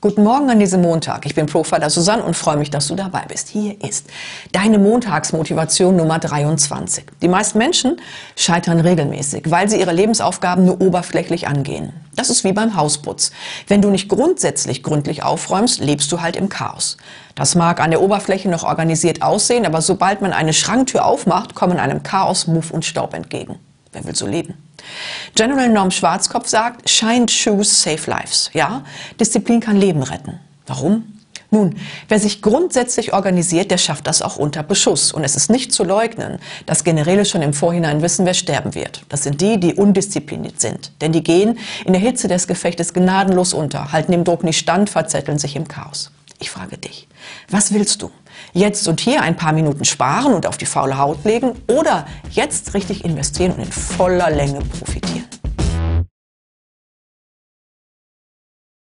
Guten Morgen an diesem Montag. Ich bin Profiler Susanne und freue mich, dass du dabei bist. Hier ist deine Montagsmotivation Nummer 23. Die meisten Menschen scheitern regelmäßig, weil sie ihre Lebensaufgaben nur oberflächlich angehen. Das ist wie beim Hausputz. Wenn du nicht grundsätzlich gründlich aufräumst, lebst du halt im Chaos. Das mag an der Oberfläche noch organisiert aussehen, aber sobald man eine Schranktür aufmacht, kommen einem Chaos Muff und Staub entgegen. Wer will so leben? General Norm Schwarzkopf sagt, Shine Shoes Save Lives. Ja, Disziplin kann Leben retten. Warum? Nun, wer sich grundsätzlich organisiert, der schafft das auch unter Beschuss. Und es ist nicht zu leugnen, dass Generäle schon im Vorhinein wissen, wer sterben wird. Das sind die, die undiszipliniert sind. Denn die gehen in der Hitze des Gefechtes gnadenlos unter, halten dem Druck nicht stand, verzetteln sich im Chaos. Ich frage dich, was willst du? Jetzt und hier ein paar Minuten sparen und auf die faule Haut legen oder jetzt richtig investieren und in voller Länge profitieren?